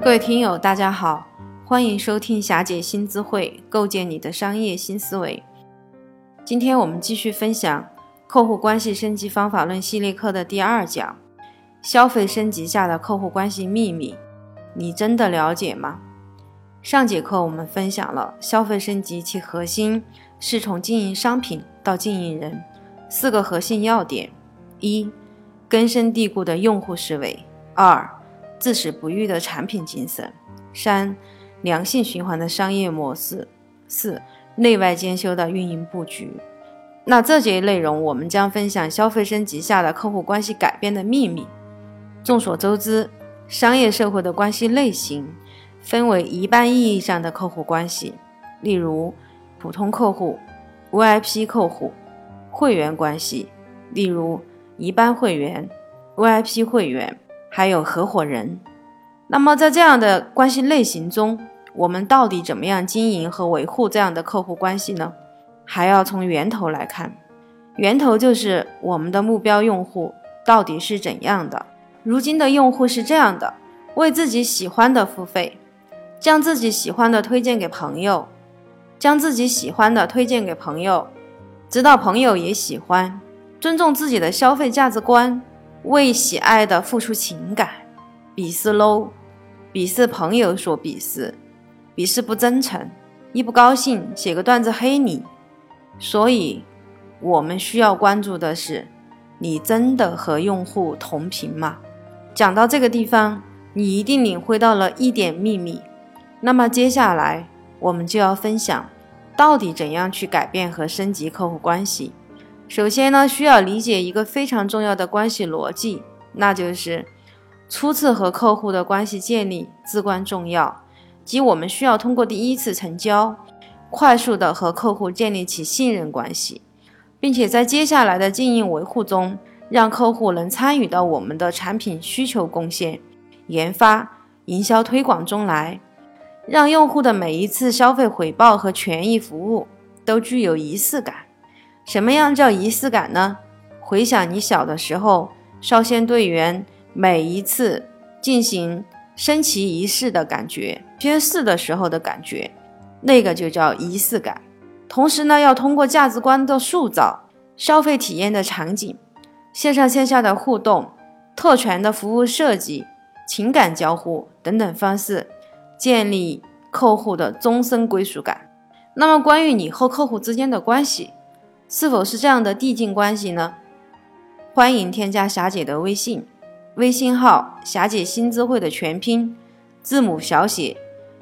各位听友，大家好，欢迎收听霞姐新智慧，构建你的商业新思维。今天我们继续分享《客户关系升级方法论》系列课的第二讲：消费升级下的客户关系秘密，你真的了解吗？上节课我们分享了消费升级其核心是从经营商品到经营人四个核心要点：一、根深蒂固的用户思维；二、至死不渝的产品精神；三、良性循环的商业模式；四、内外兼修的运营布局。那这节内容我们将分享消费升级下的客户关系改变的秘密。众所周知，商业社会的关系类型分为一般意义上的客户关系，例如普通客户、VIP 客户、会员关系，例如一般会员、VIP 会员。还有合伙人，那么在这样的关系类型中，我们到底怎么样经营和维护这样的客户关系呢？还要从源头来看，源头就是我们的目标用户到底是怎样的。如今的用户是这样的：为自己喜欢的付费，将自己喜欢的推荐给朋友，将自己喜欢的推荐给朋友，直到朋友也喜欢，尊重自己的消费价值观。为喜爱的付出情感，鄙视 low，鄙视朋友所鄙视，鄙视不真诚，一不高兴写个段子黑你。所以，我们需要关注的是，你真的和用户同频吗？讲到这个地方，你一定领会到了一点秘密。那么接下来，我们就要分享，到底怎样去改变和升级客户关系。首先呢，需要理解一个非常重要的关系逻辑，那就是初次和客户的关系建立至关重要，即我们需要通过第一次成交，快速的和客户建立起信任关系，并且在接下来的经营维护中，让客户能参与到我们的产品需求贡献、研发、营销推广中来，让用户的每一次消费回报和权益服务都具有仪式感。什么样叫仪式感呢？回想你小的时候，少先队员每一次进行升旗仪式的感觉，宣誓的时候的感觉，那个就叫仪式感。同时呢，要通过价值观的塑造、消费体验的场景、线上线下的互动、特权的服务设计、情感交互等等方式，建立客户的终身归属感。那么，关于你和客户之间的关系。是否是这样的递进关系呢？欢迎添加霞姐的微信，微信号霞姐新智慧的全拼，字母小写。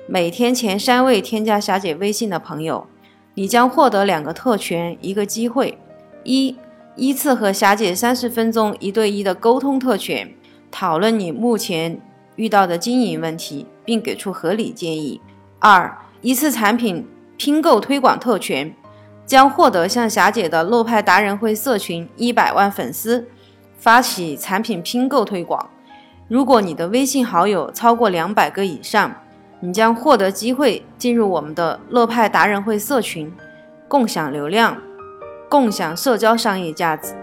每天前三位添加霞姐微信的朋友，你将获得两个特权，一个机会：一，依次和霞姐三十分钟一对一的沟通特权，讨论你目前遇到的经营问题，并给出合理建议；二，一次产品拼购推广特权。将获得向霞姐的乐派达人会社群一百万粉丝发起产品拼购推广。如果你的微信好友超过两百个以上，你将获得机会进入我们的乐派达人会社群，共享流量，共享社交商业价值。